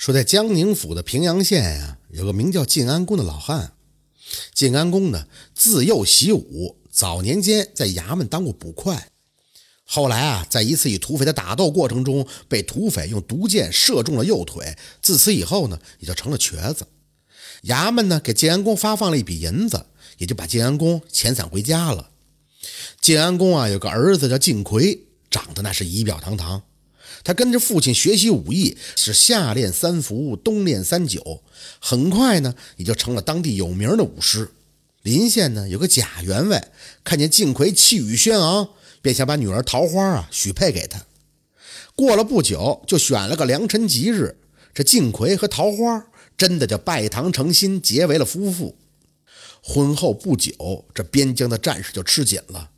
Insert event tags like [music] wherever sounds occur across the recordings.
说在江宁府的平阳县呀，有个名叫晋安公的老汉。晋安公呢，自幼习武，早年间在衙门当过捕快。后来啊，在一次与土匪的打斗过程中，被土匪用毒箭射中了右腿。自此以后呢，也就成了瘸子。衙门呢，给晋安公发放了一笔银子，也就把晋安公遣散回家了。晋安公啊，有个儿子叫晋魁，长得那是仪表堂堂。他跟着父亲学习武艺，是夏练三伏，冬练三九，很快呢也就成了当地有名的武师。临县呢有个贾员外，看见靖奎气宇轩昂，便想把女儿桃花啊许配给他。过了不久，就选了个良辰吉日，这靖奎和桃花真的就拜堂成亲，结为了夫妇。婚后不久，这边疆的战事就吃紧了。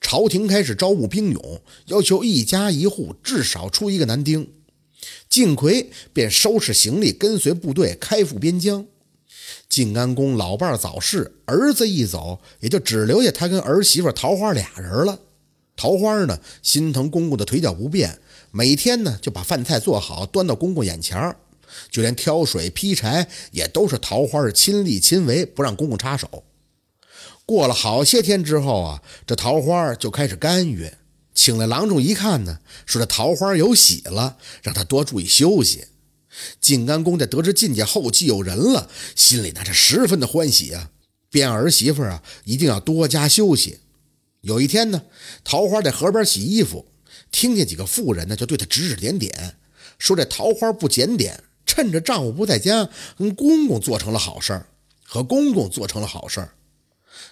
朝廷开始招募兵勇，要求一家一户至少出一个男丁。晋魁便收拾行李，跟随部队开赴边疆。晋安公老伴早逝，儿子一走，也就只留下他跟儿媳妇桃花俩人了。桃花呢，心疼公公的腿脚不便，每天呢就把饭菜做好，端到公公眼前就连挑水劈柴也都是桃花亲力亲为，不让公公插手。过了好些天之后啊，这桃花就开始干预，请来郎中一看呢，说这桃花有喜了，让他多注意休息。晋安公在得知晋家后继有人了，心里那是十分的欢喜啊，便儿媳妇啊一定要多加休息。有一天呢，桃花在河边洗衣服，听见几个妇人呢就对她指指点点，说这桃花不检点，趁着丈夫不在家，跟公公做成了好事儿，和公公做成了好事儿。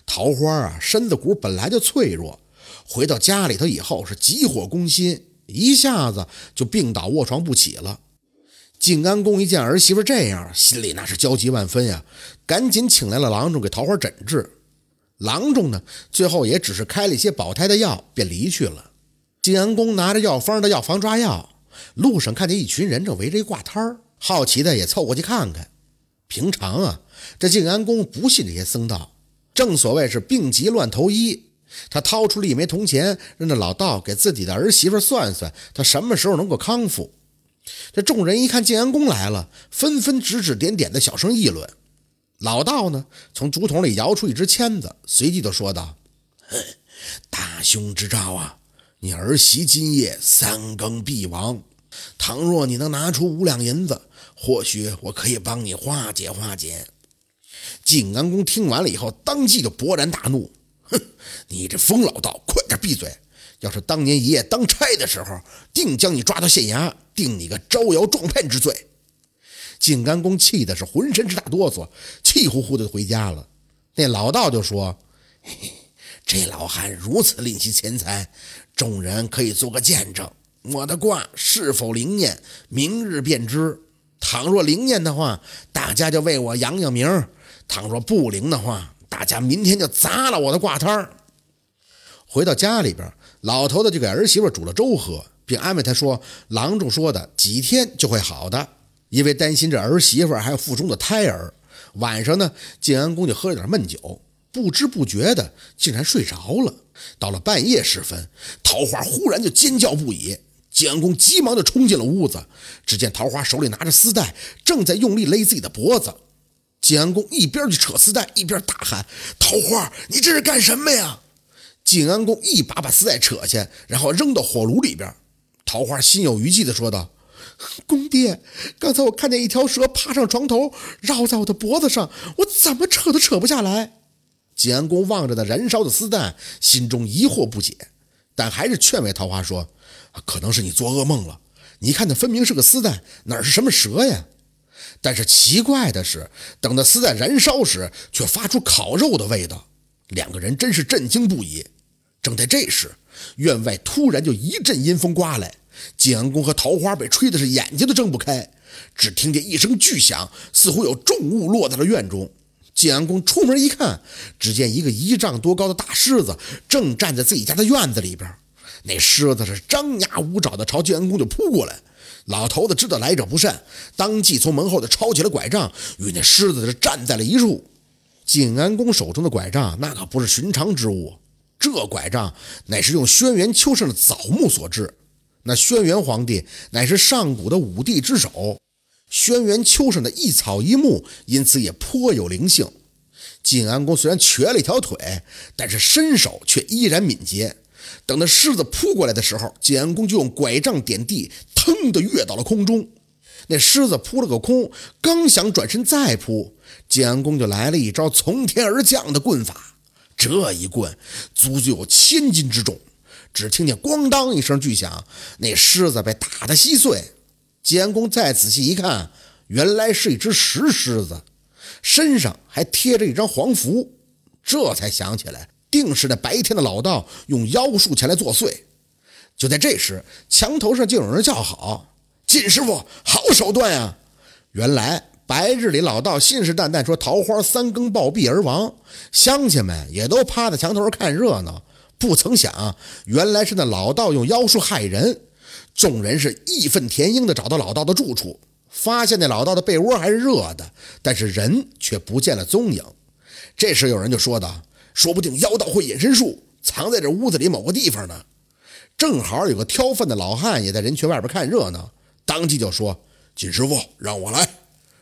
桃花啊，身子骨本来就脆弱，回到家里头以后是急火攻心，一下子就病倒卧床不起了。晋安公一见儿媳妇这样，心里那是焦急万分呀，赶紧请来了郎中给桃花诊治。郎中呢，最后也只是开了一些保胎的药，便离去了。晋安公拿着药方的药房抓药，路上看见一群人正围着一挂摊儿，好奇的也凑过去看看。平常啊，这晋安公不信这些僧道。正所谓是病急乱投医，他掏出了一枚铜钱，让那老道给自己的儿媳妇算算，他什么时候能够康复。这众人一看晋安公来了，纷纷指指点点的小声议论。老道呢，从竹筒里摇出一支签子，随即就说道：“大凶之兆啊！你儿媳今夜三更必亡。倘若你能拿出五两银子，或许我可以帮你化解化解。”晋安公听完了以后，当即就勃然大怒：“哼，你这疯老道，快点闭嘴！要是当年爷爷当差的时候，定将你抓到县衙，定你个招摇撞骗之罪。”晋安公气的是浑身直打哆嗦，气呼呼的回家了。那老道就说：“ [laughs] 这老汉如此吝惜钱财，众人可以做个见证，我的卦是否灵验，明日便知。倘若灵验的话，大家就为我扬扬名。”倘若不灵的话，大家明天就砸了我的挂摊儿。回到家里边，老头子就给儿媳妇煮了粥喝，并安慰她说：“郎中说的几天就会好的。”因为担心这儿媳妇还有腹中的胎儿，晚上呢，晋安公就喝了点闷酒，不知不觉的竟然睡着了。到了半夜时分，桃花忽然就尖叫不已，晋安公急忙就冲进了屋子，只见桃花手里拿着丝带，正在用力勒自己的脖子。晋安公一边去扯丝带，一边大喊：“桃花，你这是干什么呀？”晋安公一把把丝带扯下，然后扔到火炉里边。桃花心有余悸地说道：“公爹，刚才我看见一条蛇爬上床头，绕在我的脖子上，我怎么扯都扯不下来。”晋安公望着那燃烧的丝带，心中疑惑不解，但还是劝慰桃花说：“可能是你做噩梦了。你看，那分明是个丝带，哪是什么蛇呀？”但是奇怪的是，等那丝在燃烧时，却发出烤肉的味道。两个人真是震惊不已。正在这时，院外突然就一阵阴风刮来，晋安公和桃花被吹的是眼睛都睁不开。只听见一声巨响，似乎有重物落在了院中。晋安公出门一看，只见一个一丈多高的大狮子正站在自己家的院子里边。那狮子是张牙舞爪的朝晋安公就扑过来。老头子知道来者不善，当即从门后的抄起了拐杖，与那狮子是站在了一处。晋安公手中的拐杖那可不是寻常之物，这拐杖乃是用轩辕丘上的枣木所制。那轩辕皇帝乃是上古的五帝之首，轩辕丘上的一草一木因此也颇有灵性。晋安公虽然瘸了一条腿，但是身手却依然敏捷。等那狮子扑过来的时候，晋安公就用拐杖点地，腾的跃到了空中。那狮子扑了个空，刚想转身再扑，晋安公就来了一招从天而降的棍法。这一棍足足有千斤之重。只听见咣当一声巨响，那狮子被打得稀碎。晋安公再仔细一看，原来是一只石狮子，身上还贴着一张黄符。这才想起来，定是那白天的老道用妖术前来作祟。就在这时，墙头上竟有人叫好：“靳师傅，好手段呀！”原来白日里老道信誓旦旦说桃花三更暴毙而亡，乡亲们也都趴在墙头看热闹。不曾想，原来是那老道用妖术害人。众人是义愤填膺地找到老道的住处，发现那老道的被窝还是热的，但是人却不见了踪影。这时有人就说道：“说不定妖道会隐身术，藏在这屋子里某个地方呢。”正好有个挑粪的老汉也在人群外边看热闹，当即就说：“金师傅，让我来。”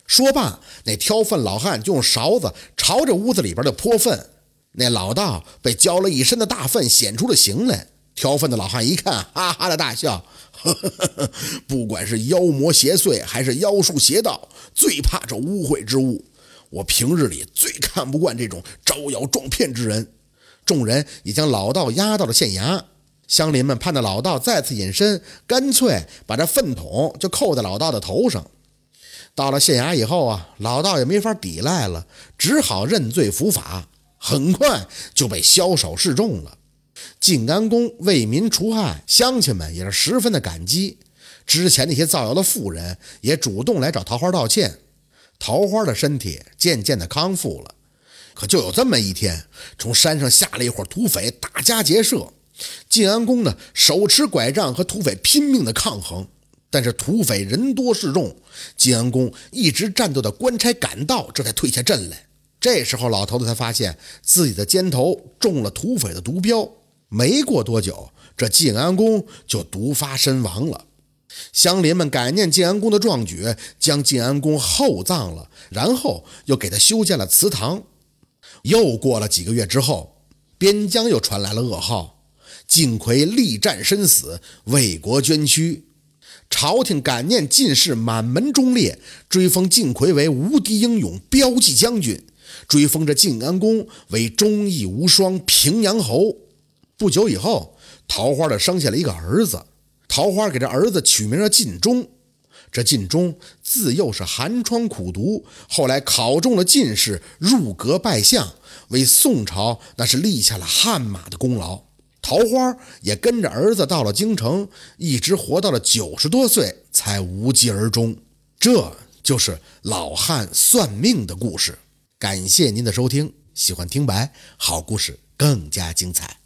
说罢，那挑粪老汉就用勺子朝着屋子里边的泼粪。那老道被浇了一身的大粪，显出了形来。挑粪的老汉一看，哈哈的大笑。呵呵呵不管是妖魔邪祟，还是妖术邪道，最怕这污秽之物。我平日里最看不惯这种招摇撞骗之人。众人也将老道押到了县衙。乡邻们怕那老道再次隐身，干脆把这粪桶就扣在老道的头上。到了县衙以后啊，老道也没法抵赖了，只好认罪伏法。很快就被枭首示众了。晋安公为民除害，乡亲们也是十分的感激。之前那些造谣的妇人也主动来找桃花道歉。桃花的身体渐渐的康复了。可就有这么一天，从山上下来一伙土匪，打家劫舍。晋安公呢，手持拐杖和土匪拼命的抗衡，但是土匪人多势众，晋安公一直战斗到官差赶到，这才退下阵来。这时候，老头子才发现自己的肩头中了土匪的毒镖。没过多久，这晋安公就毒发身亡了。乡邻们感念晋安公的壮举，将晋安公厚葬了，然后又给他修建了祠堂。又过了几个月之后，边疆又传来了噩耗：晋魁力战身死，为国捐躯。朝廷感念晋氏满门忠烈，追封晋魁为无敌英勇标记将军。追封着晋安公为忠义无双平阳侯。不久以后，桃花的生下了一个儿子。桃花给这儿子取名叫晋忠。这晋忠自幼是寒窗苦读，后来考中了进士，入阁拜相，为宋朝那是立下了汗马的功劳。桃花也跟着儿子到了京城，一直活到了九十多岁才无疾而终。这就是老汉算命的故事。感谢您的收听，喜欢听白好故事更加精彩。